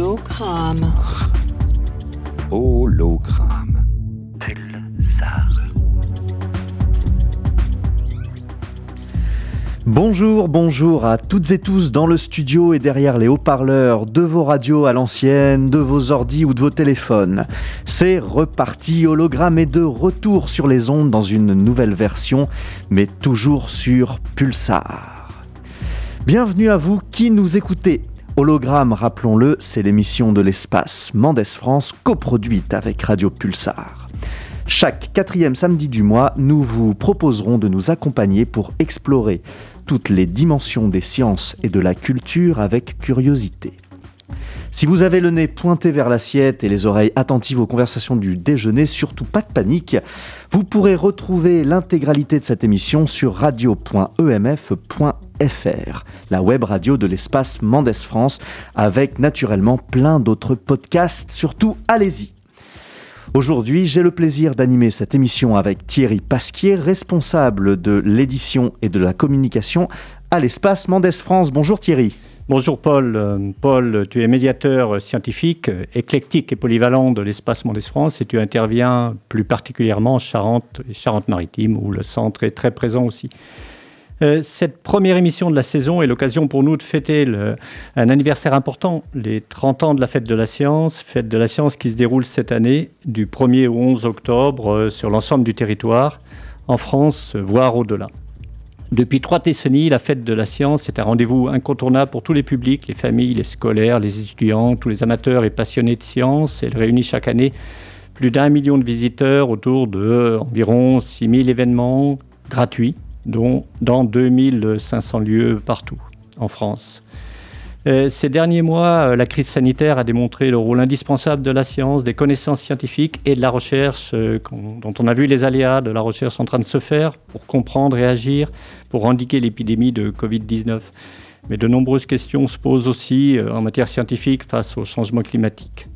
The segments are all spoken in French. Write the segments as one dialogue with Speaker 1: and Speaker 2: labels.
Speaker 1: Hologramme.
Speaker 2: Hologramme.
Speaker 3: Bonjour, bonjour à toutes et tous dans le studio et derrière les haut-parleurs de vos radios à l'ancienne, de vos ordis ou de vos téléphones. C'est reparti, hologramme et de retour sur les ondes dans une nouvelle version, mais toujours sur Pulsar. Bienvenue à vous qui nous écoutez. Hologramme, rappelons-le, c'est l'émission de l'espace Mendes France coproduite avec Radio Pulsar. Chaque quatrième samedi du mois, nous vous proposerons de nous accompagner pour explorer toutes les dimensions des sciences et de la culture avec curiosité. Si vous avez le nez pointé vers l'assiette et les oreilles attentives aux conversations du déjeuner, surtout pas de panique, vous pourrez retrouver l'intégralité de cette émission sur radio.emf.fr, la web radio de l'espace Mendes France, avec naturellement plein d'autres podcasts. Surtout, allez-y Aujourd'hui, j'ai le plaisir d'animer cette émission avec Thierry Pasquier, responsable de l'édition et de la communication à l'espace Mendes France. Bonjour Thierry.
Speaker 4: Bonjour Paul. Paul, tu es médiateur scientifique, éclectique et polyvalent de l'espace Mendes France et tu interviens plus particulièrement en Charente et Charente-Maritime où le centre est très présent aussi. Euh, cette première émission de la saison est l'occasion pour nous de fêter un anniversaire important, les 30 ans de la fête de la science, fête de la science qui se déroule cette année du 1er au 11 octobre euh, sur l'ensemble du territoire, en France, voire au-delà. Depuis trois décennies, la fête de la science est un rendez-vous incontournable pour tous les publics, les familles, les scolaires, les étudiants, tous les amateurs et passionnés de science. Elle réunit chaque année plus d'un million de visiteurs autour de environ 6000 événements gratuits dont dans 2500 lieux partout en France. Euh, ces derniers mois, euh, la crise sanitaire a démontré le rôle indispensable de la science, des connaissances scientifiques et de la recherche, euh, dont on a vu les aléas de la recherche en train de se faire pour comprendre et agir, pour endiguer l'épidémie de Covid-19. Mais de nombreuses questions se posent aussi en matière scientifique face au changement climatique.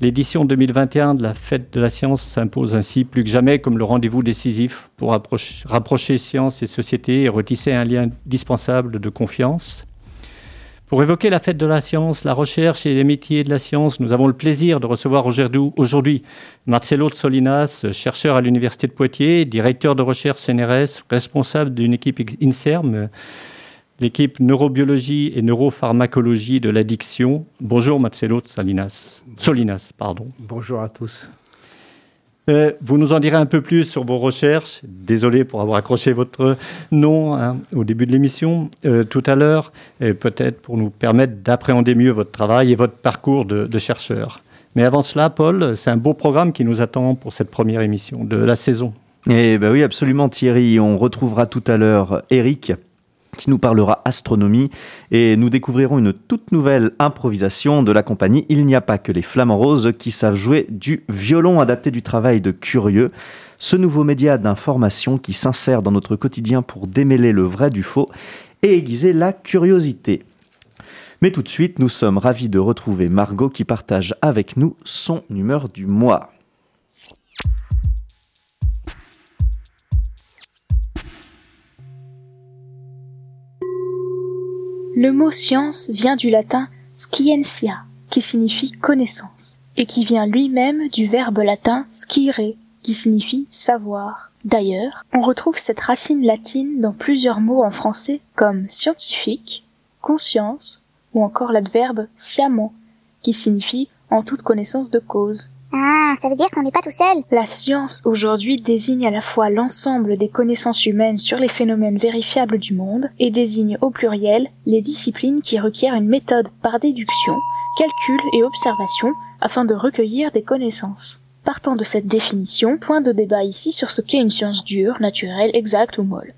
Speaker 4: L'édition 2021 de la Fête de la Science s'impose ainsi plus que jamais comme le rendez-vous décisif pour rapprocher, science et société et retisser un lien indispensable de confiance. Pour évoquer la fête de la science, la recherche et les métiers de la science, nous avons le plaisir de recevoir aujourd'hui Marcelo Solinas, chercheur à l'Université de Poitiers, directeur de recherche CNRS, responsable d'une équipe INSERM l'équipe neurobiologie et neuropharmacologie de l'addiction. Bonjour Marcelo Salinas. Solinas. Pardon.
Speaker 5: Bonjour à tous.
Speaker 4: Euh, vous nous en direz un peu plus sur vos recherches. Désolé pour avoir accroché votre nom hein, au début de l'émission euh, tout à l'heure, peut-être pour nous permettre d'appréhender mieux votre travail et votre parcours de, chercheur. Mais avant cela, Paul, c'est un beau programme qui nous attend pour cette première émission de la saison.
Speaker 3: Eh ben oui, absolument Thierry. On retrouvera tout à l'heure Eric qui nous parlera astronomie et nous découvrirons une toute nouvelle improvisation de la compagnie Il n'y a pas que les flamants roses qui savent jouer du violon adapté du travail de Curieux, ce nouveau média d'information qui s'insère dans notre quotidien pour démêler le vrai du faux et aiguiser la curiosité. Mais tout de suite, nous sommes ravis de retrouver Margot qui partage avec nous son humeur du mois.
Speaker 6: Le mot science vient du latin scientia, qui signifie connaissance, et qui vient lui-même du verbe latin scire, qui signifie savoir. D'ailleurs, on retrouve cette racine latine dans plusieurs mots en français comme scientifique, conscience, ou encore l'adverbe sciemment, qui signifie en toute connaissance de cause.
Speaker 7: Ah, ça veut dire qu'on n'est pas tout seul.
Speaker 6: La science aujourd'hui désigne à la fois l'ensemble des connaissances humaines sur les phénomènes vérifiables du monde et désigne au pluriel les disciplines qui requièrent une méthode par déduction, calcul et observation afin de recueillir des connaissances. Partant de cette définition, point de débat ici sur ce qu'est une science dure, naturelle, exacte ou molle.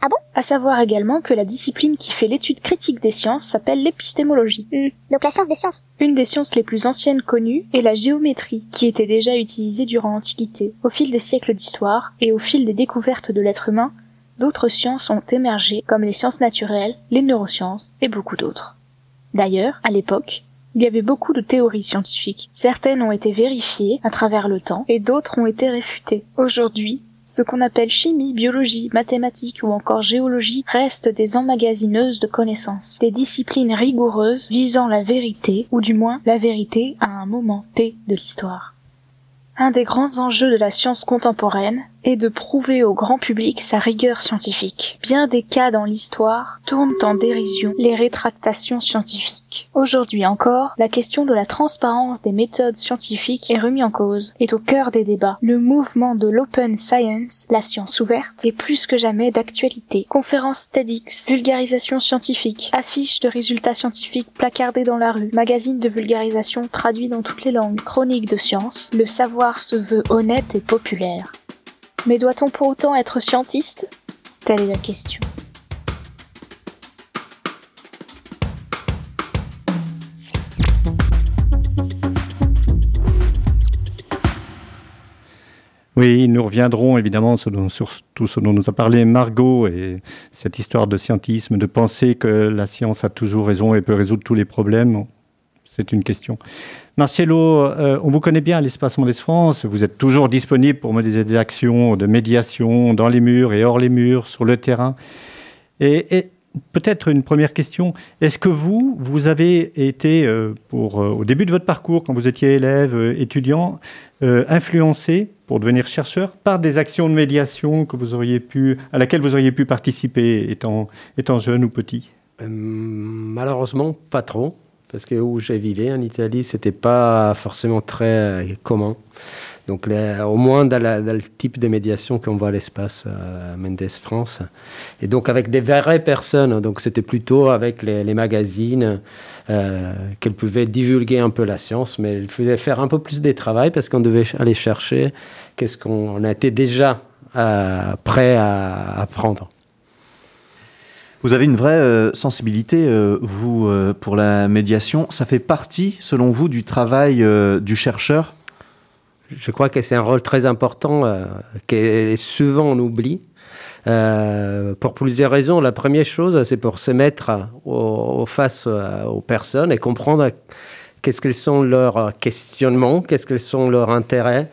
Speaker 7: Ah bon?
Speaker 6: À savoir également que la discipline qui fait l'étude critique des sciences s'appelle l'épistémologie.
Speaker 7: Hmm. Donc la science des sciences.
Speaker 6: Une des sciences les plus anciennes connues est la géométrie, qui était déjà utilisée durant l'Antiquité. Au fil des siècles d'histoire et au fil des découvertes de l'être humain, d'autres sciences ont émergé, comme les sciences naturelles, les neurosciences et beaucoup d'autres. D'ailleurs, à l'époque, il y avait beaucoup de théories scientifiques. Certaines ont été vérifiées à travers le temps et d'autres ont été réfutées. Aujourd'hui, Ce qu'on appelle chimie, biologie, mathématiques ou encore géologie restent des emmagasineuses de connaissances, des disciplines rigoureuses visant la vérité, ou du moins la vérité à un moment T de l'histoire. Un des grands enjeux de la science contemporaine est de prouver au grand public sa rigueur scientifique. Bien des cas dans l'histoire tournent en dérision les rétractations scientifiques. Aujourd'hui encore, la question de la transparence des méthodes scientifiques est remise en cause, est au cœur des débats. Le mouvement de l'open science, la science ouverte, est plus que jamais d'actualité. Conférences TEDx, vulgarisation scientifique, affiches de résultats scientifiques placardées dans la rue, magazines de vulgarisation traduits dans toutes les langues, chroniques de science, le savoir se veut honnête et populaire. Mais doit-on pour autant être scientiste? Telle est la question.
Speaker 4: Oui, nous reviendrons évidemment sur, tout ce dont nous a parlé Margot et cette histoire de scientisme, de penser que la science a toujours raison et peut résoudre tous les problèmes. C'est une question. Marcello, euh, on vous connaît bien à l'Espace Mondes France. Vous êtes toujours disponible pour mener des actions de médiation dans les murs et hors les murs, sur le terrain. Et, peut-être une première question. Est-ce que vous, vous avez été, euh, euh, au début de votre parcours, quand vous étiez élève, étudiant, influencé pour devenir chercheur par des actions de médiation que vous auriez pu, à laquelle vous auriez pu participer étant, étant jeune ou petit?
Speaker 1: Euh, Malheureusement, pas trop. Parce que où j'ai vécu en Italie, c'était pas forcément très euh, commun. Donc, au moins dans, le type de médiation qu'on voit à l'espace à Mendes France. Et donc, avec des vraies personnes. Donc, c'était plutôt avec les, magazines euh, qu'elles pouvaient divulguer un peu la science, mais il fallait faire un peu plus de travail parce qu'on devait aller chercher qu'est-ce qu'on était déjà euh, prêt à apprendre.
Speaker 3: Vous avez une vraie euh, sensibilité, vous, pour la médiation. Ça fait partie, selon vous, du travail du chercheur?
Speaker 1: Je crois que c'est un rôle très important euh, que souvent on oublie. Euh, pour plusieurs raisons. La première chose, c'est pour se mettre au, face euh, aux personnes et comprendre qu'est-ce qu'ils sont leurs questionnements, qu'est-ce qu'ils sont leurs intérêts,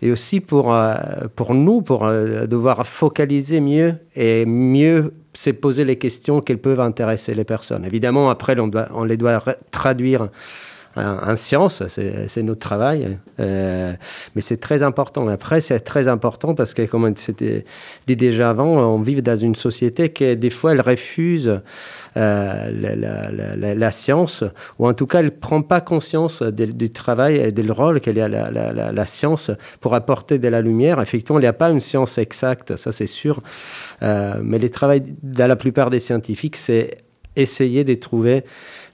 Speaker 1: et aussi pour, euh, pour nous, pour devoir focaliser mieux et mieux se poser les questions qui peuvent intéresser les personnes. Évidemment, après, on, on les doit traduire en, science, c'est notre travail. Euh, mais c'est très important. Après, c'est très important parce que, comme c'était dit déjà avant, on vit dans une société qui, des fois, elle refuse euh, la, science, ou en tout cas, elle ne prend pas conscience du travail et du rôle qu'elle a la, science pour apporter de la lumière. Effectivement, il n'y a pas une science exacte, ça c'est sûr. Euh, mais le travail de la plupart des scientifiques, c'est essayer de trouver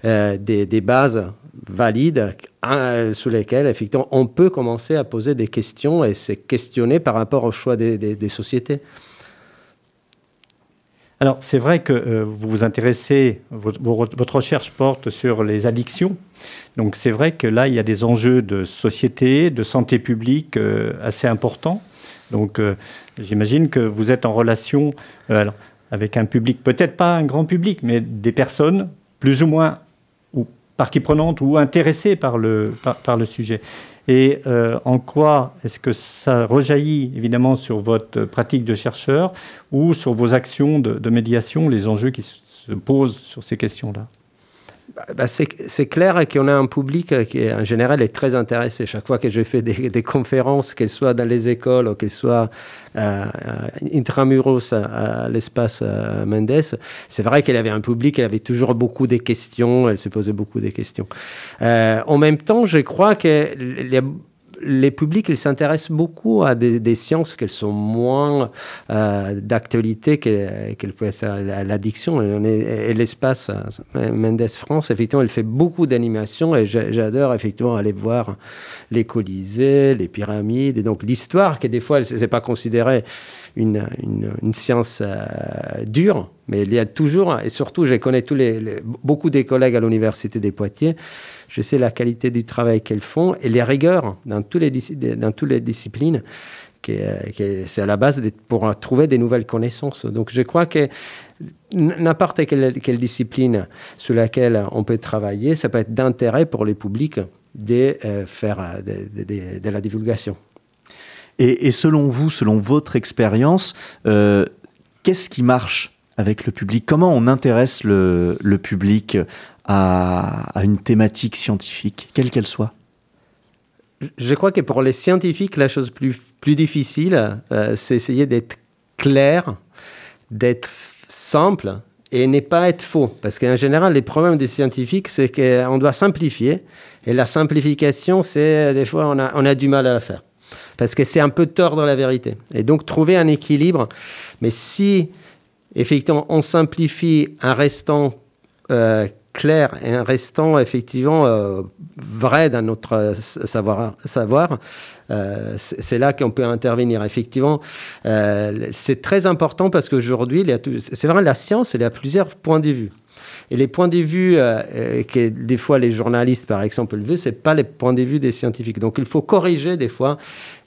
Speaker 1: euh, des, bases valides euh, sous lesquelles, effectivement, on peut commencer à poser des questions et se questionner par rapport au choix des, sociétés.
Speaker 4: Alors, c'est vrai que euh, vous vous intéressez, votre, recherche porte sur les addictions. Donc, c'est vrai que là, il y a des enjeux de société, de santé publique assez importants. Donc, j'imagine que vous êtes en relation avec un public, peut-être pas un grand public, mais des personnes plus ou moins partie prenante ou intéressée par le, par, le sujet. Et euh, en quoi est-ce que ça rejaillit évidemment sur votre pratique de chercheur ou sur vos actions de médiation, les enjeux qui se posent sur ces questions-là?
Speaker 1: Bah, bah, c'est clair qu'on a un public qui, en général, est très intéressé. Chaque fois que je fais des, conférences, qu'elles soient dans les écoles ou qu'elles soient euh, intramuros à, l'espace euh, Mendes, c'est vrai qu'elle avait un public, elle avait toujours beaucoup de questions, elle se posait beaucoup de questions. Euh, en même temps, je crois que les les publics, ils s'intéressent beaucoup à des, sciences qu'elles sont moins euh, d'actualité qu'elles peuvent être l'addiction et, l'espace. Euh, Mendes France, effectivement, elle fait beaucoup d'animations et j'adore effectivement aller voir les colisées, les pyramides et donc l'histoire qui des fois, n'est pas considérée une, une, science euh, dure, mais il y a toujours, et surtout, je connais beaucoup des collègues à l'Université des Poitiers, je sais la qualité du travail qu'elles font et les rigueurs dans, toutes les disciplines. c'est à la base pour trouver des nouvelles connaissances. Donc je crois que n'importe quelle, discipline sur laquelle on peut travailler, ça peut être d'intérêt pour les publics de euh, faire euh, de, la divulgation.
Speaker 3: Et, selon vous, selon votre expérience, euh, qu'est-ce qui marche avec le public Comment on intéresse le, public à, une thématique scientifique, quelle qu'elle soit?
Speaker 1: Je crois que pour les scientifiques, la chose plus, plus difficile, euh, c'est essayer d'être clair, d'être simple et ne pas être faux. Parce qu'en général, les problèmes des scientifiques, c'est qu'on doit simplifier. Et la simplification, c'est des fois, on a du mal à la faire parce que c'est un peu tordre la vérité. Et donc trouver un équilibre. Mais si effectivement on simplifie en restant euh, clair et en restant effectivement euh, vrai dans notre savoir, savoir euh, c'est là qu'on peut intervenir. Effectivement, c'est très important parce qu'aujourd'hui, c'est vrai, la science, elle a plusieurs points de vue. Et les points de vue que des fois les journalistes, par exemple, veulent, ce n'est pas les points de vue des scientifiques. Donc il faut corriger des fois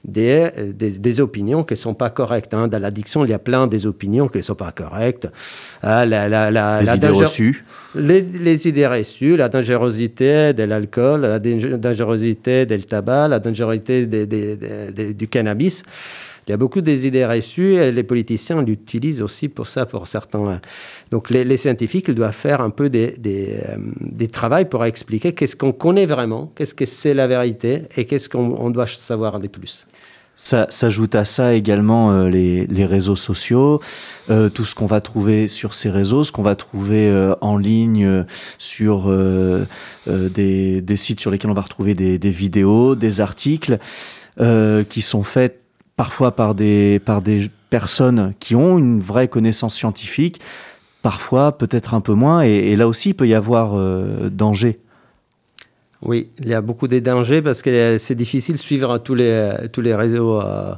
Speaker 1: des, des, opinions qui ne sont pas correctes. Hein. Dans l'addiction, il y a plein des opinions qui ne sont pas correctes.
Speaker 3: Ah, les idées reçues.
Speaker 1: Les, idées reçues, la dangerosité de l'alcool, la dangerosité du tabac, la dangerosité du cannabis. Il y a beaucoup des idées reçues et les politiciens l'utilisent aussi pour ça, pour certains. Donc les, scientifiques ils doivent faire un peu des, euh, travaux pour expliquer qu'est-ce qu'on connaît vraiment, qu'est-ce que c'est la vérité et qu'est-ce qu'on doit savoir de plus.
Speaker 3: Ça s'ajoute à ça également euh, les, réseaux sociaux, euh, tout ce qu'on va trouver sur ces réseaux, ce qu'on va trouver en ligne sur des, des, sites sur lesquels on va retrouver des, des vidéos, des articles qui sont faits parfois par des, par des personnes qui ont une vraie connaissance scientifique, parfois peut-être un peu moins, et, là aussi il peut y avoir euh, danger.
Speaker 1: Oui, il y a beaucoup de dangers parce que c'est difficile de suivre tous les, tous les réseaux euh,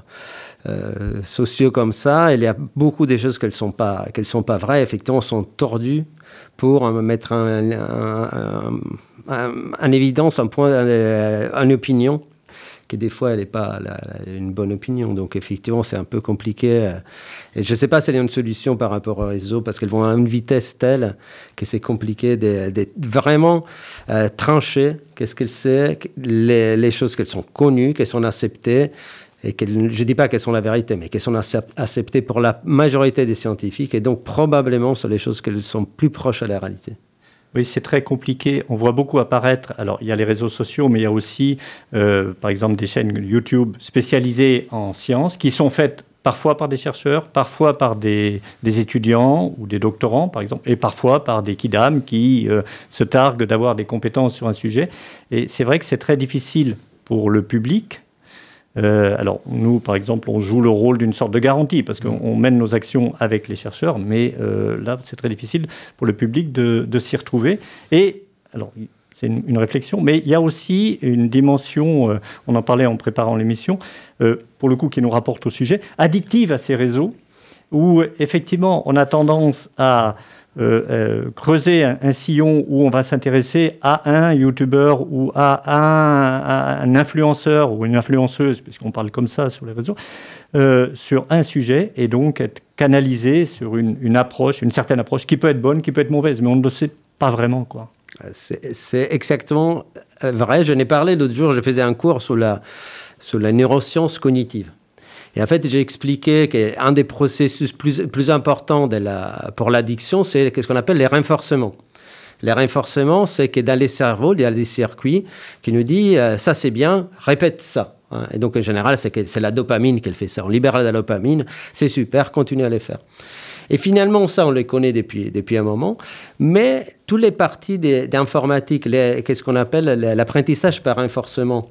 Speaker 1: euh, sociaux comme ça. Il y a beaucoup de choses qu'elles ne sont, pas, sont pas vraies, effectivement, sont tordues pour mettre en évidence un point, une opinion que des fois, elle n'est pas une bonne opinion. Donc, effectivement, c'est un peu compliqué. Euh, et je ne sais pas s'il y a une solution par rapport au réseau, parce qu'elles vont à une vitesse telle que c'est compliqué d'être vraiment euh, tranché. Qu'est-ce qu'elle sait, les, les choses qu'elles sont connues, qu'elles sont acceptées, et je ne dis pas qu'elles sont la vérité, mais qu'elles sont acceptées pour la majorité des scientifiques, et donc probablement sur les choses qu'elles sont plus proches à la réalité.
Speaker 4: Oui, c'est très compliqué. On voit beaucoup apparaître. Alors, il y a les réseaux sociaux, mais il y a aussi, euh, par exemple, des chaînes YouTube spécialisées en sciences qui sont faites parfois par des chercheurs, parfois par des, étudiants ou des doctorants, par exemple, et parfois par des kidam qui euh, se targuent d'avoir des compétences sur un sujet. Et c'est vrai que c'est très difficile pour le public euh, alors, nous, par exemple, on joue le rôle d'une sorte de garantie parce qu'on mène nos actions avec les chercheurs, mais euh, là, c'est très difficile pour le public de, s'y retrouver. Et, alors, c'est une, réflexion, mais il y a aussi une dimension, euh, on en parlait en préparant l'émission, pour le coup, qui nous rapporte au sujet, addictive à ces réseaux, où effectivement, on a tendance à creuser un, sillon où on va s'intéresser à un youtubeur ou à un, influenceur ou une influenceuse, puisqu'on parle comme ça sur les réseaux, euh, sur un sujet et donc être canalisé sur une, approche, une certaine approche qui peut être bonne, qui peut être mauvaise, mais on ne le sait pas vraiment. quoi.
Speaker 1: C'est exactement vrai. Je n'ai parlé l'autre jour, je faisais un cours sur la, sur la neuroscience cognitive. Et en fait, j'ai expliqué qu'un des processus plus, plus importants pour l'addiction, c'est ce qu'on appelle les renforcements. Les renforcements, c'est que dans les cerveaux, il y a des circuits qui nous disent euh, ça c'est bien, répète ça. Hein. Et donc en général, c'est la dopamine qui fait ça. On libère la dopamine, c'est super, continue à les faire. Et finalement, ça, on les connaît depuis, depuis un moment. Mais toutes les parties d'informatique, qu'est-ce qu'on appelle l'apprentissage par renforcement,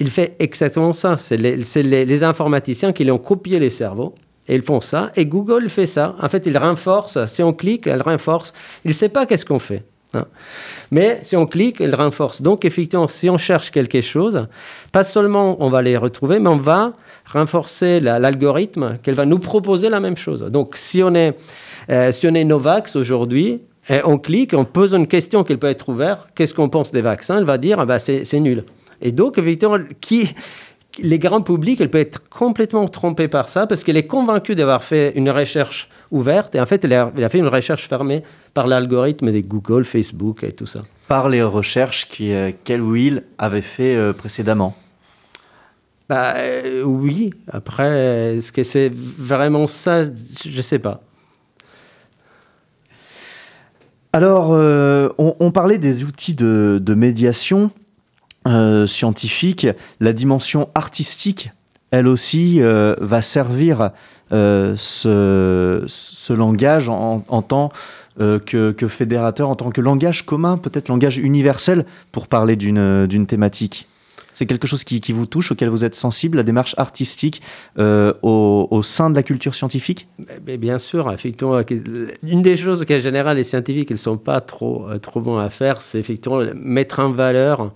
Speaker 1: il fait exactement ça. C'est les, informaticiens qui lui ont copié les cerveaux. Et ils font ça. Et Google fait ça. En fait, il renforce. Si on clique, elle renforce. Il ne sait pas qu'est-ce qu'on fait. Hein. Mais si on clique, elle renforce. Donc, effectivement, si on cherche quelque chose, pas seulement on va les retrouver, mais on va renforcer l'algorithme qu'elle va nous proposer la même chose. Donc, si on est, euh, si on est Novax aujourd'hui, on clique, on pose une question qui peut être ouverte. Qu'est-ce qu'on pense des vaccins? Elle va dire, ah bah, c'est nul. Et donc, effectivement, qui, les grands publics, elle peut être complètement trompée par ça parce qu'elle est convaincue d'avoir fait une recherche ouverte et en fait, elle a, fait une recherche fermée par l'algorithme des Google, Facebook et tout ça.
Speaker 3: Par les recherches qu'elle ou il avait fait euh, précédemment.
Speaker 1: bah, euh, Oui. Après, est-ce que c'est vraiment ça? Je ne sais pas.
Speaker 3: Alors, euh, on, parlait des outils de, médiation euh, scientifique. La dimension artistique, elle aussi, va servir ce, ce, langage en, tant que, que, fédérateur, en tant que langage commun, peut-être langage universel pour parler d'une thématique. C'est quelque chose qui, vous touche, auquel vous êtes sensible, la démarche artistique euh, au, sein de la culture scientifique?
Speaker 1: Bien sûr, effectivement. Une des choses qu'en général les scientifiques ne sont pas trop, euh, trop bons à faire, c'est effectivement mettre en valeur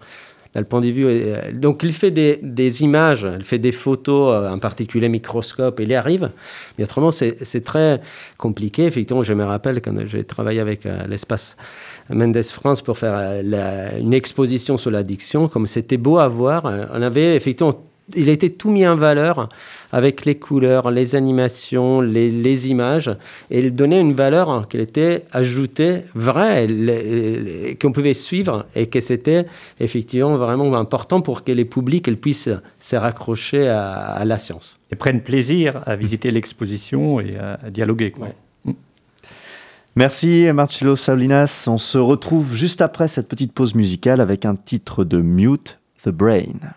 Speaker 1: le point de vue. Euh, donc, il fait des, images, il fait des photos, en particulier microscope, il y arrive. Mais autrement, c'est très compliqué. Effectivement, je me rappelle quand j'ai travaillé avec l'espace Mendes France pour faire euh, une exposition sur l'addiction. Comme c'était beau à voir, euh, on avait effectivement il a été tout mis en valeur avec les couleurs, les animations, les, images, et il donnait une valeur qui était ajoutée, vraie, qu'on pouvait suivre, et que c'était effectivement vraiment important pour que les publics puissent se raccrocher à, la science.
Speaker 4: Et prennent plaisir à visiter l'exposition et à, dialoguer. Quoi.
Speaker 3: Merci Marcello Saulinas. On se retrouve juste après cette petite pause musicale avec un titre de Mute the Brain.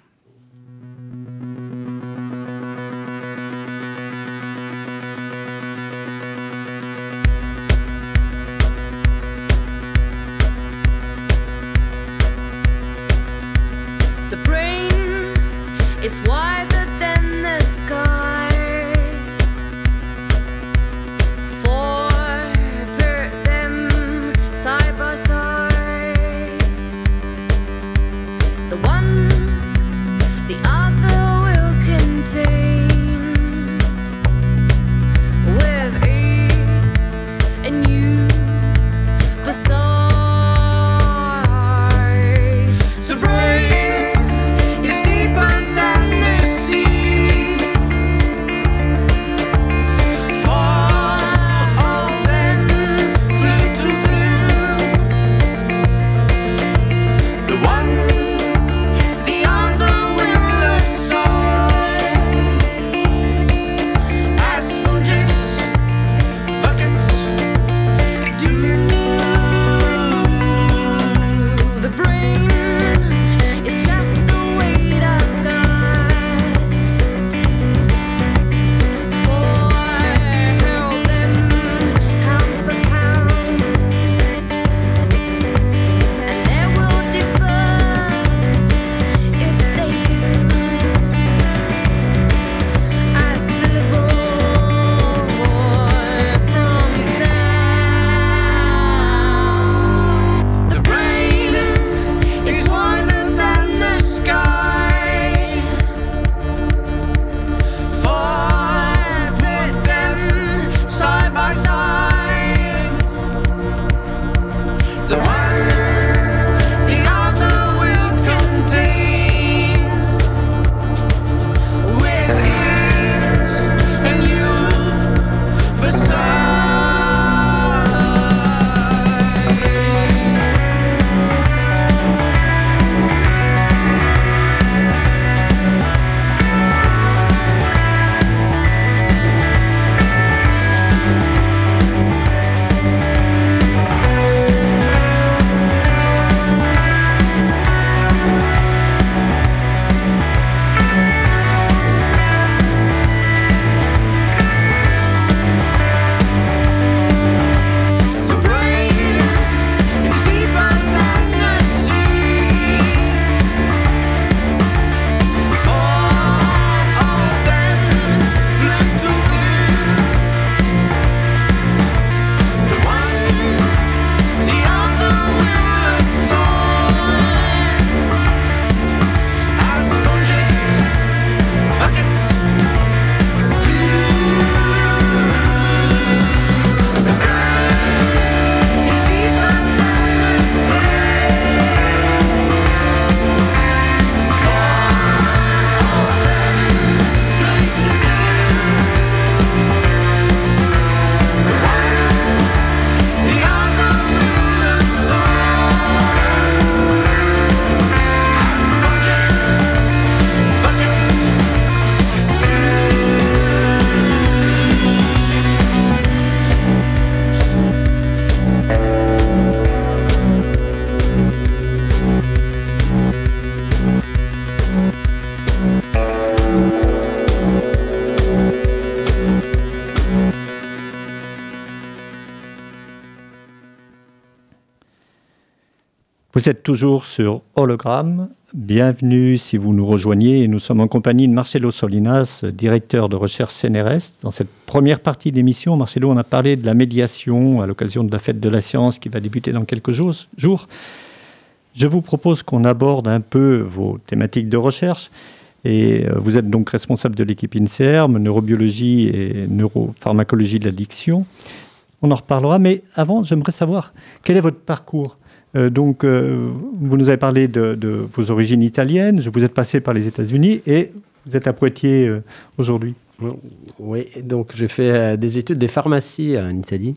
Speaker 4: Vous êtes toujours sur Hologramme. Bienvenue si vous nous rejoignez. Nous sommes en compagnie de Marcelo Solinas, directeur de recherche CNRS. Dans cette première partie de l'émission, Marcelo, on a parlé de la médiation à l'occasion de la fête de la science qui va débuter dans quelques jours. Je vous propose qu'on aborde un peu vos thématiques de recherche. Et euh, vous êtes donc responsable de l'équipe INSERM, neurobiologie et neuropharmacologie de l'addiction. On en reparlera, mais avant, j'aimerais savoir quel est votre parcours euh, donc, euh, vous nous avez parlé de, vos origines italiennes, vous êtes passé par les États-Unis et vous êtes à Poitiers euh, aujourd'hui.
Speaker 1: Oui, donc j'ai fait des études de pharmacie en Italie.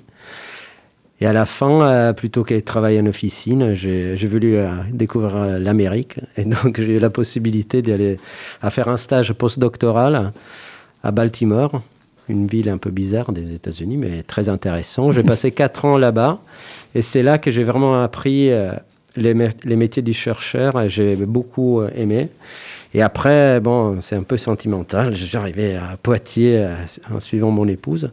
Speaker 1: Et à la fin, plutôt de travailler en officine, j'ai voulu découvrir l'Amérique. Et donc j'ai eu la possibilité d'aller faire un stage postdoctoral à Baltimore, une ville un peu bizarre des États-Unis, mais très intéressant. J'ai passé quatre ans là-bas et c'est là que j'ai vraiment appris euh, les, métiers du chercheur. J'ai beaucoup euh, aimé. Et après, bon, c'est un peu sentimental. J'arrivais à Poitiers euh, en suivant mon épouse.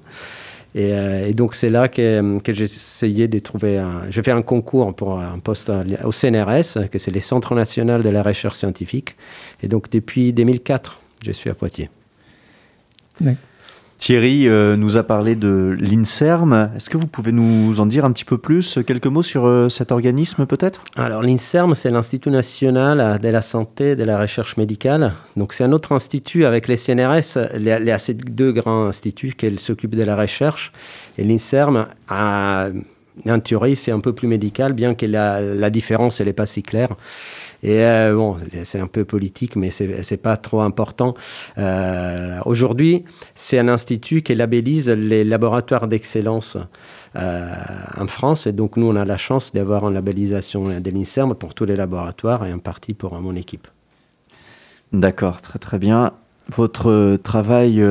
Speaker 1: Et, donc, c'est là que, j'ai essayé de trouver. J'ai fait un concours pour un poste au CNRS, que c'est les Centres nationaux de la recherche scientifique. Et donc, depuis 2004, je suis à Poitiers.
Speaker 3: Thierry euh, nous a parlé de l'INSERM. Est-ce que vous pouvez nous en dire un petit peu plus, quelques mots sur euh, cet organisme peut-être?
Speaker 1: Alors l'INSERM, c'est l'Institut national de la santé et de la recherche médicale. Donc c'est un autre institut avec les CNRS. Y a ces deux grands instituts qui s'occupent de la recherche. Et l'INSERM. En théorie, c'est un peu plus médical, bien que la, la différence, elle n'est pas si claire. Et euh, bon, c'est un peu politique, mais c'est pas trop important. Euh, aujourd'hui, c'est un institut qui labellise les laboratoires d'excellence euh, en France. Et donc, nous, on a la chance d'avoir une labellisation de l'INSERM pour tous les laboratoires et en partie pour mon équipe.
Speaker 3: D'accord, très très bien. Votre travail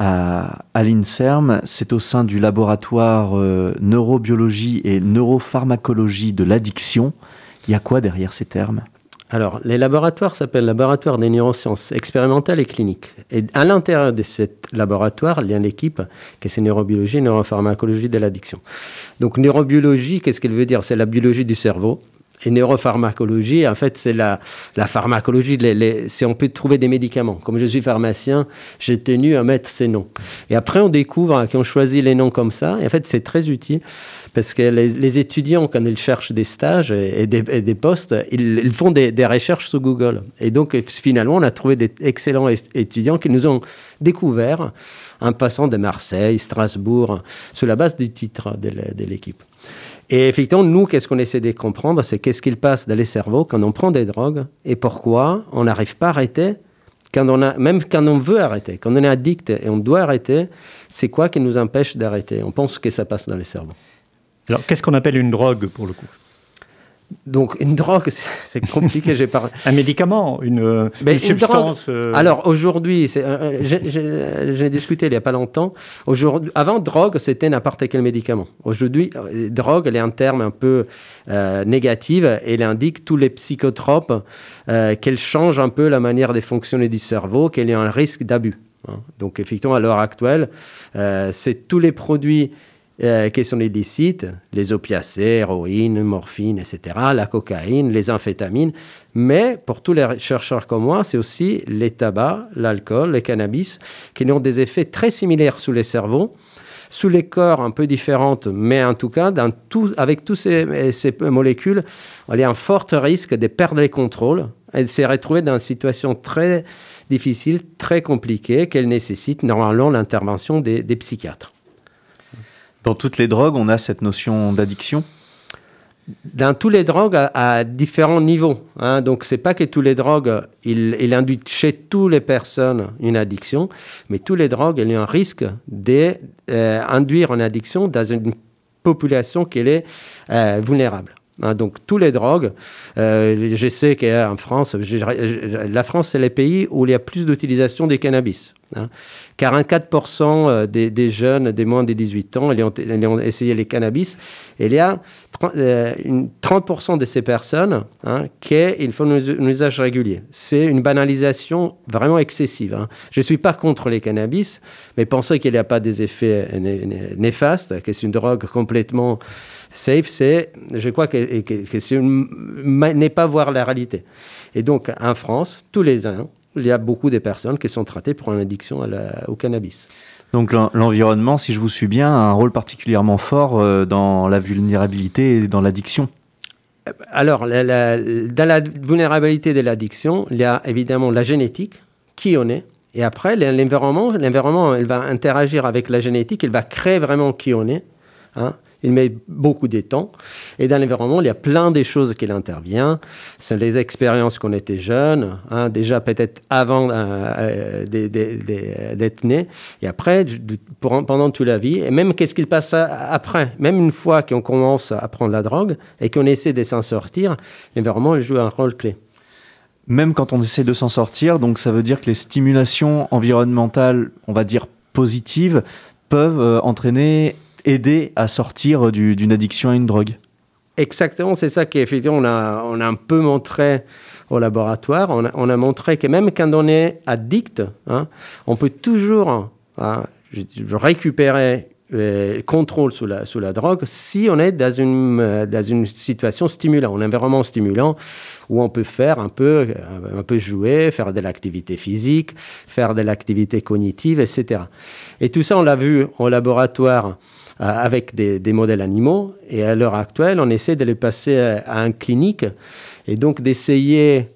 Speaker 3: à l'INSERM, c'est au sein du laboratoire neurobiologie et neuropharmacologie de l'addiction. Il y a quoi derrière ces termes?
Speaker 1: Alors, les laboratoires s'appellent laboratoires des neurosciences expérimentales et cliniques. Et à l'intérieur de ce laboratoire, il y a une équipe qui est neurobiologie neuropharmacologie de l'addiction. Donc, neurobiologie, qu'est-ce qu'elle veut dire? C'est la biologie du cerveau. Et neuropharmacologie, en fait, c'est la, pharmacologie, c'est on peut trouver des médicaments. Comme je suis pharmacien, j'ai tenu à mettre ces noms. Et après, on découvre qu'on choisit les noms comme ça. Et en fait, c'est très utile parce que les, étudiants, quand ils cherchent des stages et, des, postes, ils, font des, recherches sur Google. Et donc, finalement, on a trouvé des excellents étudiants qui nous ont découvert en passant de Marseille, Strasbourg, sur la base du titre de l'équipe. Et effectivement, nous, qu'est-ce qu'on essaie de comprendre, c'est qu'est-ce qu'il passe dans les cerveaux quand on prend des drogues et pourquoi on n'arrive pas à arrêter, même quand on veut arrêter, quand on est addict et on doit arrêter, c'est quoi qui nous empêche d'arrêter? On pense que ça passe dans les cerveaux.
Speaker 4: Alors, qu'est-ce qu'on appelle une drogue pour le coup?
Speaker 1: Donc une drogue, c'est compliqué. J'ai
Speaker 4: pas un médicament, une, une substance.
Speaker 1: Euh, Alors aujourd'hui, euh, j'ai discuté il y a pas longtemps. Aujourd'hui, avant drogue, c'était n'importe quel médicament. Aujourd'hui, euh, drogue, elle est un terme un peu négatif elle indique tous les psychotropes qu'elle change un peu la manière de fonctionner du cerveau, qu'elle est un risque d'abus. Hein. Donc effectivement, à l'heure actuelle, c'est tous les produits euh, qui sont illicites, les opiacés, héroïne, morphine, etc., la cocaïne, les amphétamines. Mais pour tous les chercheurs comme moi, c'est aussi les tabacs, l'alcool, le cannabis, qui ont des effets très similaires sur les cerveaux, sous les corps un peu différentes, mais en tout cas, avec toutes ces, ces, molécules, il y a un fort risque de perdre les contrôles et de se retrouver dans une situation très difficile, très compliquée, qu'elle nécessite normalement l'intervention des psychiatres.
Speaker 3: Dans toutes les drogues, on a cette notion d'addiction
Speaker 1: dans toutes les drogues à, différents niveaux. Hein. Donc, c'est pas que toutes les drogues, il, induit chez toutes les personnes une addiction, mais toutes les drogues, il y un risque d'induire une addiction dans une population qui est euh, vulnérable. Hein. donc, toutes les drogues, euh, je sais qu'en France, la France, c'est le pays où il y a plus d'utilisation des cannabis. Hein. 44% euh, des, jeunes des moins de 18 ans, ils ont, essayé les cannabis. Il y a 30%, euh, de ces personnes hein, qui font un usage régulier. C'est une banalisation vraiment excessive. Hein. Je ne suis pas contre les cannabis, mais penser qu'il n'y a pas des effets néfastes, que c'est une drogue complètement Safe, c'est, je crois que, que, c'est n'est pas voir la réalité. Et donc, en France, tous les ans, il y a beaucoup de personnes qui sont traitées pour une addiction au cannabis.
Speaker 3: Donc l'environnement, si je vous suis bien, a un rôle particulièrement fort euh, dans la vulnérabilité et dans l'addiction.
Speaker 1: Alors, dans la vulnérabilité de l'addiction, il y a évidemment la génétique, qui on est, et après l'environnement, l'environnement, il va interagir avec la génétique, il va créer vraiment qui on est. Hein il met beaucoup de temps. Et dans l'environnement, il y a plein de choses qu'il intervient. C'est les expériences qu'on était jeunes, hein, déjà peut-être avant euh, euh, d'être né, et après, pendant toute la vie. Et même qu'est-ce qu'il passe après? Même une fois qu'on commence à prendre la drogue et qu'on essaie de s'en sortir, l'environnement joue un rôle clé
Speaker 3: même quand on essaie de s'en sortir. Donc ça veut dire que les stimulations environnementales, on va dire positives, peuvent euh, entraîner aider à sortir d'une addiction à une drogue.
Speaker 1: Exactement, c'est ça qu'effectivement on a, on a un peu montré au laboratoire. On a, on a montré que même quand on est addict, hein, on peut toujours hein, récupérer le contrôle sous la, sous la drogue si on est dans une, dans une situation stimulante, un environnement stimulant où on peut faire un peu, un peu jouer, faire de l'activité physique, faire de l'activité cognitive, etc. Et tout ça, on l'a vu au laboratoire euh, avec des, modèles animaux. Et à l'heure actuelle, on essaie de les passer à, un clinique et donc d'essayer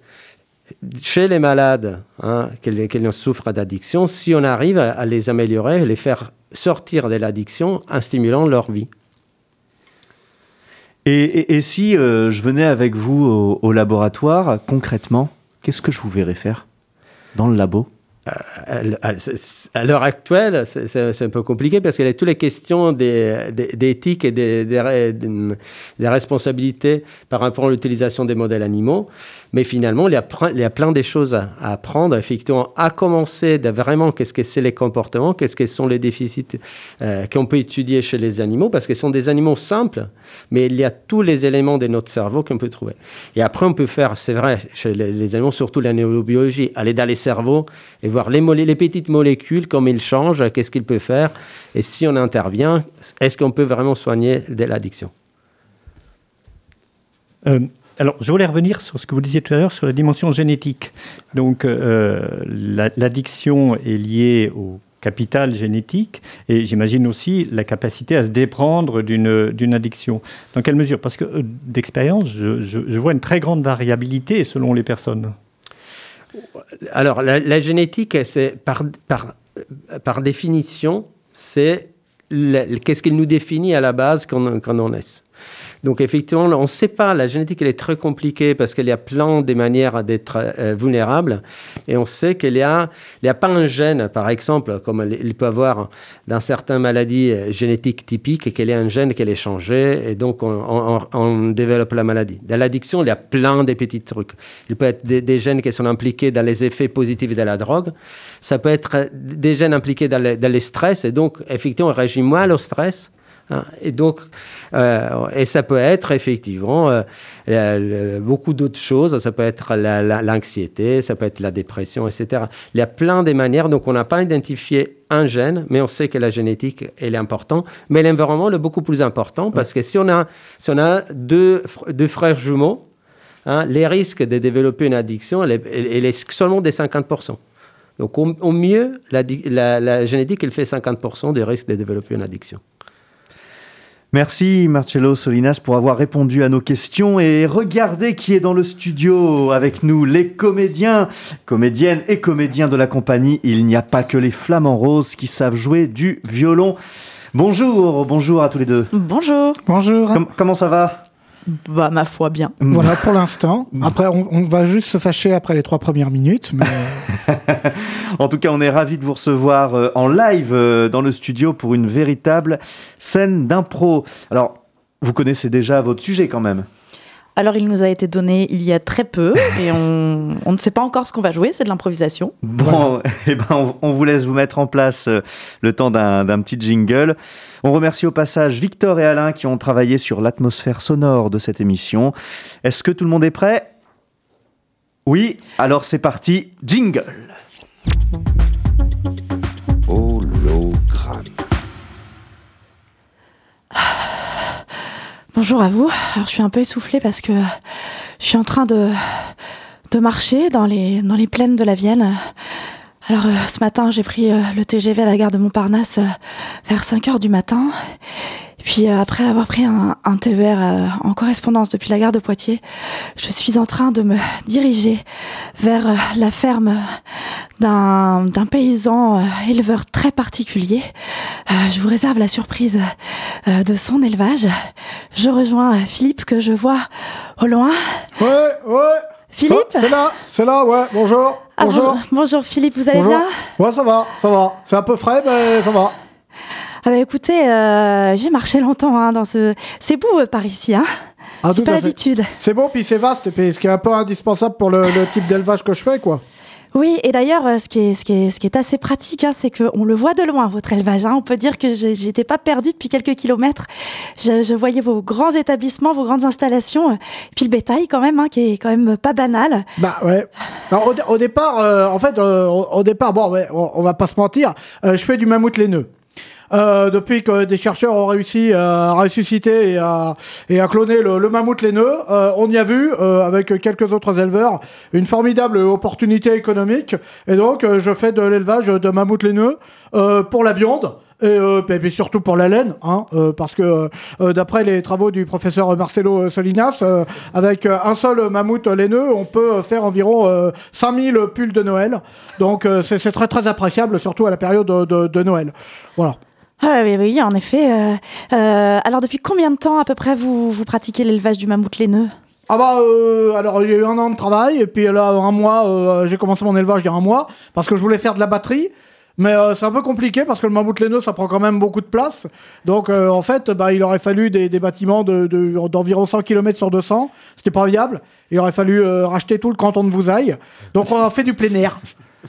Speaker 1: chez les malades hein, qui, souffrent d'addiction, si on arrive à, les améliorer, les faire sortir de l'addiction en stimulant leur vie.
Speaker 3: Et, si euh, je venais avec vous au laboratoire, concrètement, qu'est-ce que je vous verrais faire dans le labo?
Speaker 1: À l'heure actuelle, c'est un peu compliqué parce qu'il y a toutes les questions d'éthique et des, des, responsabilités par rapport à l'utilisation des modèles animaux. Mais finalement, il y a, plein de choses à, apprendre, effectivement, à commencer de vraiment qu'est-ce que c'est les comportements, qu'est-ce que sont les déficits euh, qu'on peut étudier chez les animaux, parce ce sont des animaux simples, mais il y a tous les éléments de notre cerveau qu'on peut trouver. Et après, on peut faire, c'est vrai, chez les, animaux, surtout la neurobiologie, aller dans les cerveaux et voir les, petites molécules, comment ils changent, qu'est-ce qu'ils peuvent faire, et si on intervient, est-ce qu'on peut vraiment soigner l'addiction?
Speaker 4: Euh, alors, je voulais revenir sur ce que vous disiez tout à l'heure sur la dimension génétique. Donc, euh, l'addiction est liée au capital génétique et j'imagine aussi la capacité à se déprendre d'une addiction. Dans quelle mesure? Parce que euh, d'expérience, je, vois une très grande variabilité selon les personnes.
Speaker 1: Alors, la, génétique, c'est par, définition, c'est qu'est-ce qui nous définit à la base quand, quand on est. Donc effectivement, on ne sait pas, la génétique elle est très compliquée parce qu'il y a plein de manières d'être euh, vulnérable et on sait qu'il n'y a, a pas un gène, par exemple, comme il peut avoir dans certaines maladies euh, génétiques typiques, et qu'il y a un gène qui est changé et donc on, développe la maladie. Dans l'addiction, il y a plein de petits trucs. Il peut être des, gènes qui sont impliqués dans les effets positifs de la drogue, ça peut être des gènes impliqués dans les stress et donc effectivement on réagit moins au stress Hein. Et donc, euh, et ça peut être effectivement euh, beaucoup d'autres choses. Ça peut être l'anxiété, ça peut être la dépression, etc. Il y a plein de manières. Donc, on n'a pas identifié un gène, mais on sait que la génétique elle est importante. Mais l'environnement est beaucoup plus important parce que si on a, si on a deux, deux frères jumeaux, hein, les risques de développer une addiction, elle est, seulement des 50%. Donc, au, mieux, la, la, génétique, elle fait 50% des risques de développer une addiction.
Speaker 3: Merci Marcello Solinas pour avoir répondu à nos questions et regardez qui est dans le studio avec nous, les comédiens, comédiennes et comédiens de la compagnie. Il n'y a pas que les flamants roses qui savent jouer du violon. Bonjour, bonjour à tous les deux.
Speaker 2: Bonjour.
Speaker 5: Bonjour.
Speaker 3: comment ça va?
Speaker 2: Bah, ma foi, bien.
Speaker 5: Voilà pour l'instant. Après, on, va juste se fâcher après les trois premières minutes.
Speaker 3: en tout cas, on est ravis de vous recevoir euh, en live euh, dans le studio pour une véritable scène d'impro. Alors, vous connaissez déjà votre sujet quand même
Speaker 2: alors, il nous a été donné il y a très peu et on, ne sait pas encore ce qu'on va jouer, c'est de l'improvisation.
Speaker 3: Bon, eh ben, on, vous laisse vous mettre en place euh, le temps d'un petit jingle. On remercie au passage Victor et Alain qui ont travaillé sur l'atmosphère sonore de cette émission. Est-ce que tout le monde est prêt? Oui, alors c'est parti, jingle
Speaker 2: Bonjour à vous. Alors, je suis un peu essoufflée parce que je suis en train de, de marcher dans les, dans les plaines de la Vienne. Alors, euh, ce matin, j'ai pris euh, le TGV à la gare de Montparnasse euh, vers 5 heures du matin. Et puis, euh, après avoir pris un, un TER euh, en correspondance depuis la gare de Poitiers, je suis en train de me diriger vers euh, la ferme d'un paysan éleveur très particulier. Je vous réserve la surprise de son élevage. Je rejoins Philippe que je vois au loin.
Speaker 5: Ouais, ouais.
Speaker 2: Philippe
Speaker 5: Oh, C'est là, c'est là, ouais. Bonjour.
Speaker 2: Ah,
Speaker 5: bonjour.
Speaker 2: bonjour Philippe, vous allez
Speaker 5: Bonjour.
Speaker 2: bien?
Speaker 5: Ouais, ça va, ça va. C'est un peu frais, mais ça va.
Speaker 2: Ah bah écoutez, euh, j'ai marché longtemps hein, dans ce... C'est beau euh, par ici, hein
Speaker 5: Ah,
Speaker 2: J'ai pas l'habitude.
Speaker 5: C'est bon, puis c'est vaste, puis ce qui est un peu indispensable pour le, le type d'élevage que je fais, quoi.
Speaker 2: Oui, et d'ailleurs, euh, ce qui est, ce qui est, ce qui est assez pratique, hein, c'est qu'on le voit de loin, votre élevage. Hein. On peut dire que je- j'étais pas perdue depuis quelques kilomètres. Je, je voyais vos grands établissements, vos grandes installations, et puis le bétail quand même, hein, qui est quand même pas banal.
Speaker 5: Bah ouais. Alors, au, dé- au départ, euh, en fait, euh, au, au départ, bon, ouais, on, on va pas se mentir, euh, je fais du mammouth laineux. Euh, depuis que des chercheurs ont réussi à ressusciter et à, et à cloner le, le mammouth laineux, euh, on y a vu, euh, avec quelques autres éleveurs, une formidable opportunité économique. Et donc, euh, je fais de l'élevage de mammouth laineux euh, pour la viande. Et, euh, et puis surtout pour la laine, hein, euh, parce que euh, d'après les travaux du professeur Marcelo Solinas, euh, avec euh, un seul mammouth laineux, on peut euh, faire environ euh, 5000 pulls de Noël. Donc euh, c'est très très appréciable, surtout à la période de, de- de Noël. Voilà.
Speaker 2: Ah oui, oui, en effet. euh, euh, alors depuis combien de temps à peu près vous, pratiquez l'élevage du mammouth laineux?
Speaker 5: Ah bah euh, alors j'ai eu un an de travail et puis là un mois euh, j'ai commencé mon élevage il y a un mois parce que je voulais faire de la batterie mais c'est un peu compliqué parce que le mammouth laineux ça prend quand même beaucoup de place. Donc en fait bah, il aurait fallu des, bâtiments de- de- d'environ 100 km sur 200 c'était pas viable. Il aurait fallu racheter tout le canton de Vousailles donc on a fait du plein air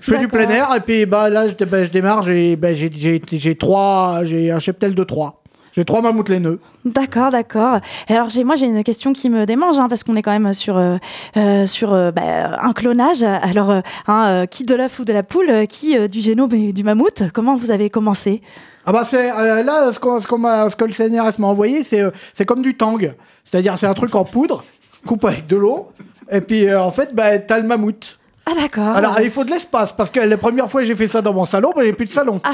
Speaker 5: je fais du plein air et puis bah là je, bah, je démarre j'ai bah, j'ai trois j'ai un cheptel de trois j'ai trois mammouths laineux
Speaker 2: D'accord, d'accord. Alors j'ai, moi j'ai une question qui me démange hein, parce qu'on est quand même sur euh, euh, sur euh, bah, un clonage. Alors euh, hein, qui de l'œuf ou de la poule, qui du génome et du mammouth Comment vous avez commencé?
Speaker 5: Ah bah c'est là ce, qu'on- ce, ce que le CNRS m'a envoyé c'est c'est comme du tang, c'est-à-dire c'est un truc en poudre, coupe avec de l'eau et puis en fait bah t'as le mammouth.
Speaker 2: Ah d'accord.
Speaker 5: Alors il faut de l'espace parce que la première fois que j'ai fait ça dans mon salon, bah, j'ai plus de salon.
Speaker 2: Ah,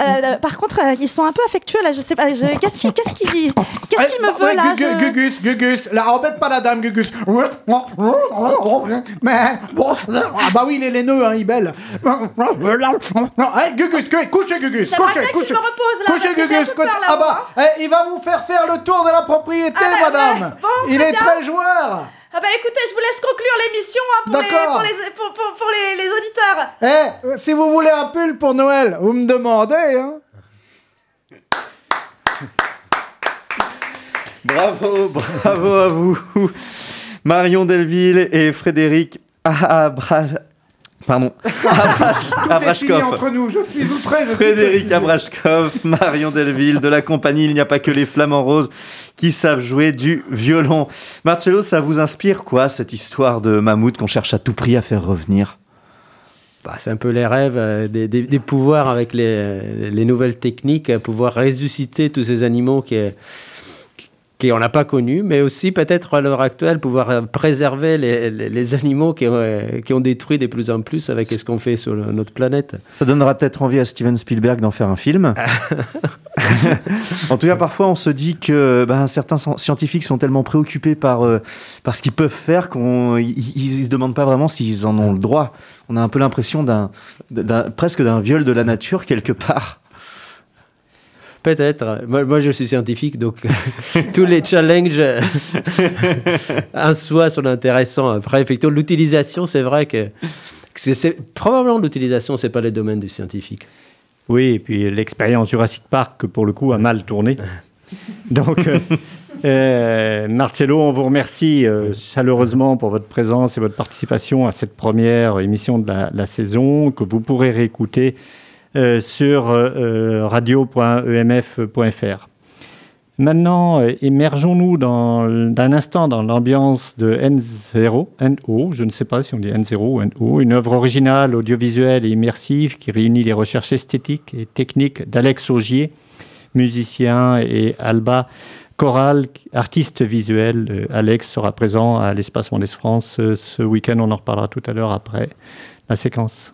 Speaker 2: euh, euh, par contre, euh, ils sont un peu affectueux là. Je sais pas. je- Qu'est-ce qui, qu'est-ce qui, qu'est-ce qu'il me
Speaker 5: ouais,
Speaker 2: veut là je-
Speaker 5: Gugus, Gugus, là embête pas la dame Gugus. Mais bon, ah bah oui il est laineux hein, il belle. Eh, Gugus, couchez Gugus, couchez, couchez.
Speaker 2: me repose, là,
Speaker 5: Couchez
Speaker 2: parce que
Speaker 5: Gugus,
Speaker 2: peu peur,
Speaker 5: couchez-
Speaker 2: là,
Speaker 5: Ah bah, eh, il va vous faire faire le tour de la propriété,
Speaker 2: Ah,
Speaker 5: madame.
Speaker 2: bon,
Speaker 5: il est
Speaker 2: bien.
Speaker 5: très joueur.
Speaker 2: Ah bah écoutez, je vous laisse conclure l'émission hein, pour, les, pour, les, pour, pour- pour les, les auditeurs.
Speaker 5: Eh, si vous voulez un pull pour Noël, vous me demandez, hein.
Speaker 3: Bravo, bravo à vous. Marion Delville et Frédéric Abra... Pardon. Abrashkov.
Speaker 5: entre nous, je suis outré, je
Speaker 3: Frédéric. Abrashkov, Marion Delville de la compagnie Il n'y a pas que les flamants roses qui savent jouer du violon. Marcello, ça vous inspire quoi cette histoire de mammouth qu'on cherche à tout prix à faire revenir?
Speaker 1: Bah, c'est un peu les rêves euh, des, pouvoirs avec les, les nouvelles techniques, à pouvoir ressusciter tous ces animaux qui, qu'on n'a pas connus, mais aussi peut-être à l'heure actuelle pouvoir euh, préserver les, les- les animaux qui, ont, euh, qui ont détruit de plus en plus avec ce qu'on fait sur le- notre planète.
Speaker 3: Ça donnera peut-être envie à Steven Spielberg d'en faire un film. en tout cas, parfois, on se dit que ben, certains sci- scientifiques sont tellement préoccupés par, euh, par ce qu'ils peuvent faire qu'ils ne se demandent pas vraiment s'ils en ont le droit. On a un peu l'impression d'un- presque d'un viol de la nature quelque part.
Speaker 1: Peut-être. Moi, moi, je suis scientifique, donc tous les challenges euh, en soi sont intéressants. Après, effectivement, l'utilisation, c'est vrai que, que c'est, c'est- probablement l'utilisation, c'est pas le domaine du scientifique.
Speaker 4: Oui, et puis l'expérience Jurassic Park, pour le coup, a mal tourné. Donc, euh, euh, Marcello, on vous remercie euh, chaleureusement pour votre présence et votre participation à cette première émission de la, la saison, que vous pourrez réécouter sur euh, radio.emf.fr. Maintenant, euh, émergeons-nous d'un instant dans l'ambiance de N0, NO, je ne sais pas si on dit N0 ou NO, une œuvre originale, audiovisuelle et immersive qui réunit les recherches esthétiques et techniques d'Alex Augier, musicien, et Alba chorale, artiste visuel. Alex sera présent à l'Espace Mondes France ce week-end. On en reparlera tout à l'heure après la séquence.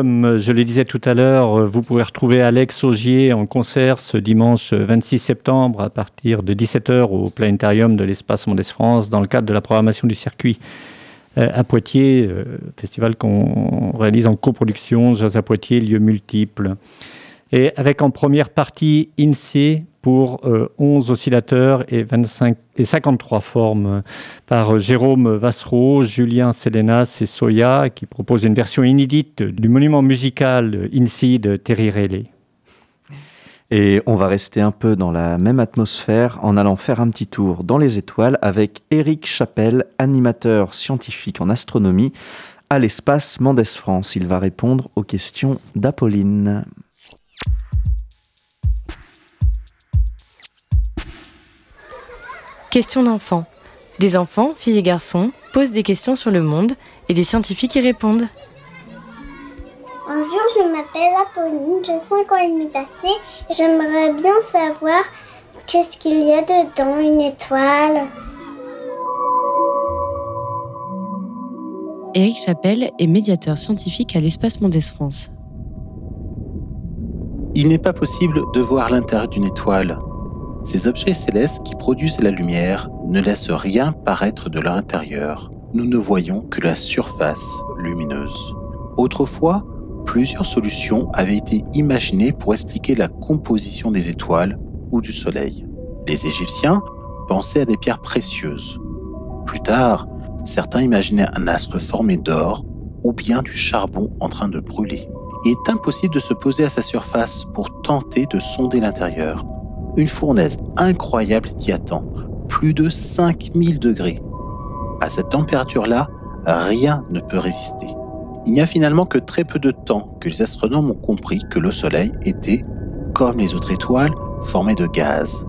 Speaker 4: Comme je le disais tout à l'heure, vous pouvez retrouver Alex Augier en concert ce dimanche 26 septembre à partir de 17h au planétarium de l'Espace Mondes France dans le cadre de la programmation du circuit euh, à Poitiers, euh, festival qu'on réalise en coproduction, Jazz à Poitiers, lieux multiples. Et avec en première partie INSEE, pour 11 euh, oscillateurs et, 25, et 53 formes par Jérôme Vassereau, Julien Sélénas et Soya, qui propose une version inédite du monument musical INSI de Terry Riley.
Speaker 3: Et on va rester un peu dans la même atmosphère en allant faire un petit tour dans les étoiles avec Éric Chapelle, animateur scientifique en astronomie à l'espace Mendes France. Il va répondre aux questions d'Apolline.
Speaker 8: Questions d'enfants. Des enfants, filles et garçons, posent des questions sur le monde et des scientifiques y répondent.
Speaker 9: Bonjour, je m'appelle Apolline, j'ai 5 ans et demi passé et j'aimerais bien savoir qu'est-ce qu'il y a dedans, une étoile.
Speaker 8: Éric Chapelle est médiateur scientifique à l'Espace Mondes France.
Speaker 10: Il n'est pas possible de voir l'intérieur d'une étoile. Ces objets célestes qui produisent la lumière ne laissent rien paraître de leur intérieur. Nous ne voyons que la surface lumineuse. Autrefois, plusieurs solutions avaient été imaginées pour expliquer la composition des étoiles ou du Soleil. Les Égyptiens pensaient à des pierres précieuses. Plus tard, certains imaginaient un astre formé d'or ou bien du charbon en train de brûler. Il est impossible de se poser à sa surface pour tenter de sonder l'intérieur une fournaise incroyable t'y attend, plus de 5000 degrés. À cette température-là, rien ne peut résister. Il n'y a finalement que très peu de temps que les astronomes ont compris que le Soleil était, comme les autres étoiles, formé de gaz.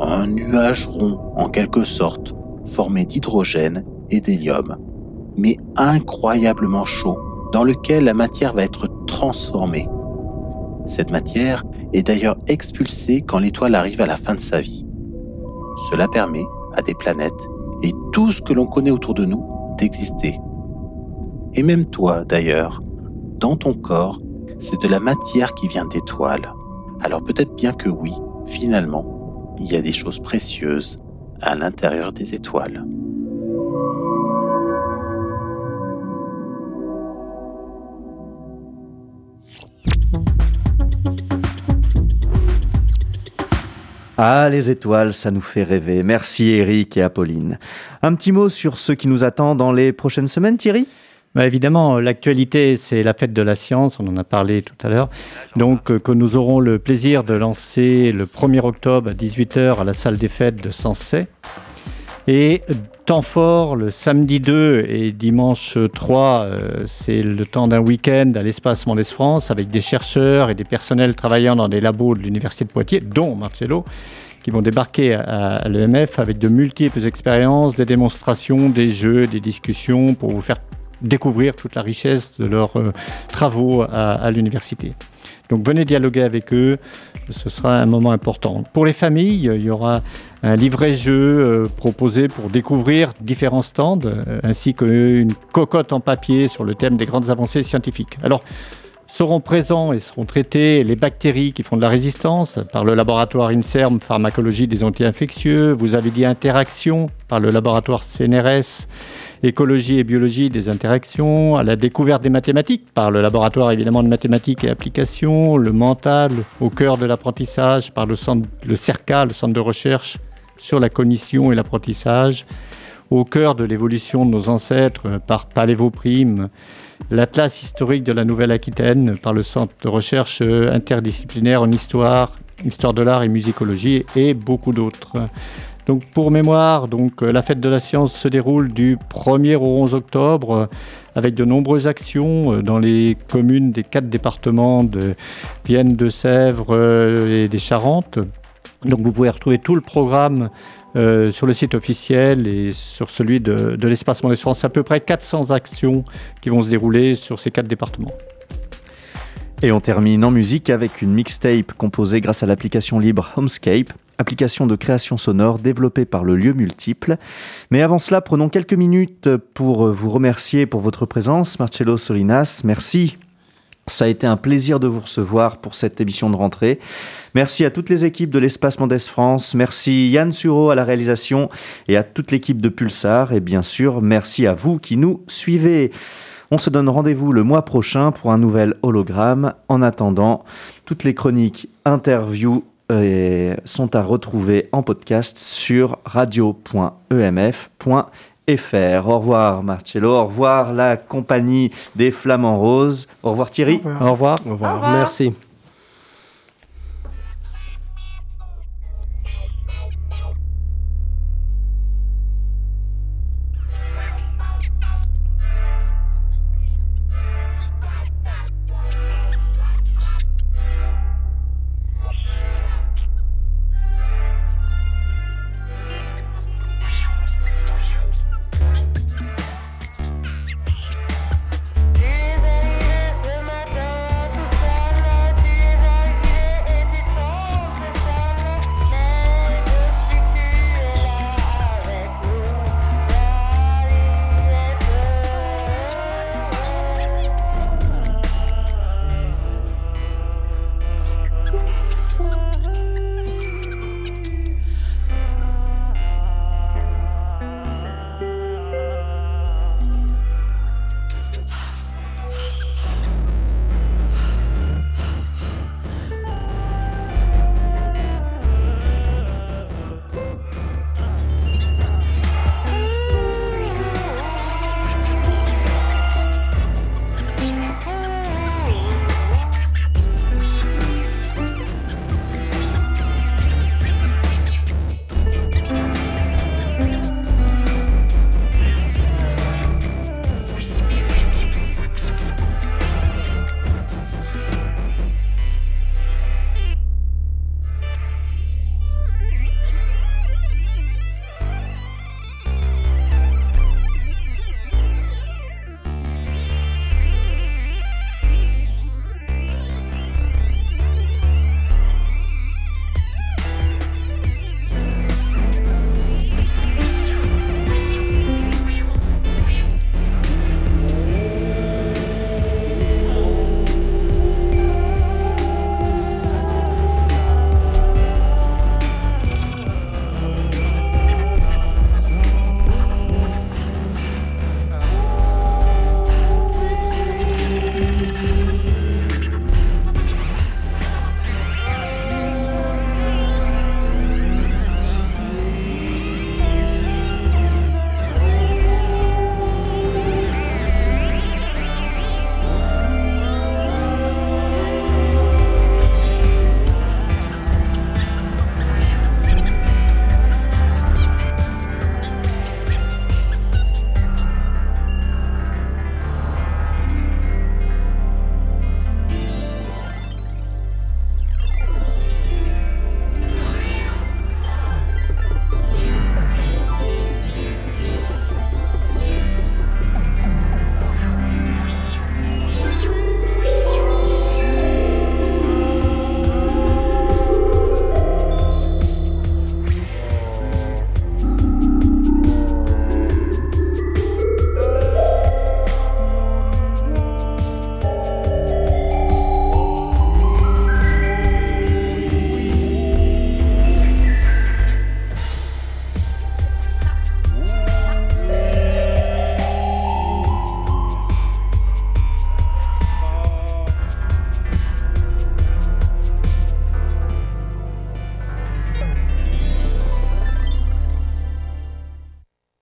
Speaker 10: Un nuage rond, en quelque sorte, formé d'hydrogène et d'hélium, mais incroyablement chaud, dans lequel la matière va être transformée. Cette matière est d'ailleurs expulsée quand l'étoile arrive à la fin de sa vie. Cela permet à des planètes et tout ce que l'on connaît autour de nous d'exister. Et même toi, d'ailleurs, dans ton corps, c'est de la matière qui vient d'étoiles. Alors peut-être bien que oui, finalement, il y a des choses précieuses à l'intérieur des étoiles.
Speaker 3: Ah, les étoiles, ça nous fait rêver. Merci Eric et Apolline. Un petit mot sur ce qui nous attend dans les prochaines semaines, Thierry?
Speaker 4: Bah évidemment, l'actualité, c'est la fête de la science, on en a parlé tout à l'heure. Donc, euh, que nous aurons le plaisir de lancer le 1er octobre à 18h à la salle des fêtes de Sensé. Et temps fort, le samedi 2 et dimanche 3, euh, c'est le temps d'un week-end à l'espace Mondes France avec des chercheurs et des personnels travaillant dans des labos de l'Université de Poitiers, dont Marcello, qui vont débarquer à, l'EMF avec de multiples expériences, des démonstrations, des jeux, des discussions pour vous faire découvrir toute la richesse de leurs euh, travaux à l'université. Donc venez dialoguer avec eux, ce sera un moment important. Pour les familles, il y aura un livret-jeu proposé pour découvrir différents stands, ainsi qu'une cocotte en papier sur le thème des grandes avancées scientifiques. Alors, seront présents et seront traités les bactéries qui font de la résistance par le laboratoire INSERM pharmacologie des anti-infectieux. Vous avez dit interaction par le laboratoire CNRS écologie et biologie des interactions, à la découverte des mathématiques par le laboratoire évidemment de mathématiques et applications, le mental au cœur de l'apprentissage par le, centre, le CERCA, le centre de recherche sur la cognition et l'apprentissage, au cœur de l'évolution de nos ancêtres par Palévoprime, l'Atlas historique de la Nouvelle-Aquitaine par le Centre de recherche interdisciplinaire en histoire, histoire de l'art et musicologie et beaucoup d'autres. Donc pour mémoire, donc, la fête de la science se déroule du 1er au 11 octobre avec de nombreuses actions dans les communes des quatre départements de Vienne, de Sèvres et des Charentes. Donc vous pouvez retrouver tout le programme euh, sur le site officiel et sur celui de, de l'espace Mondes France. À peu près 400 actions qui vont se dérouler sur ces quatre départements.
Speaker 3: Et on termine en musique avec une mixtape composée grâce à l'application libre Homescape, application de création sonore développée par le lieu multiple. Mais avant cela, prenons quelques minutes pour vous remercier pour votre présence. Marcello Solinas, merci ça a été un plaisir de vous recevoir pour cette émission de rentrée. Merci à toutes les équipes de l'Espace Mendes France. Merci Yann Sureau à la réalisation et à toute l'équipe de Pulsar. Et bien sûr, merci à vous qui nous suivez. On se donne rendez-vous le mois prochain pour un nouvel hologramme. En attendant, toutes les chroniques, interviews euh, sont à retrouver en podcast sur radio.emf.fr. Au revoir Marcello, au revoir la compagnie des Flamands Roses, au revoir Thierry.
Speaker 1: Au revoir. Au revoir. Merci.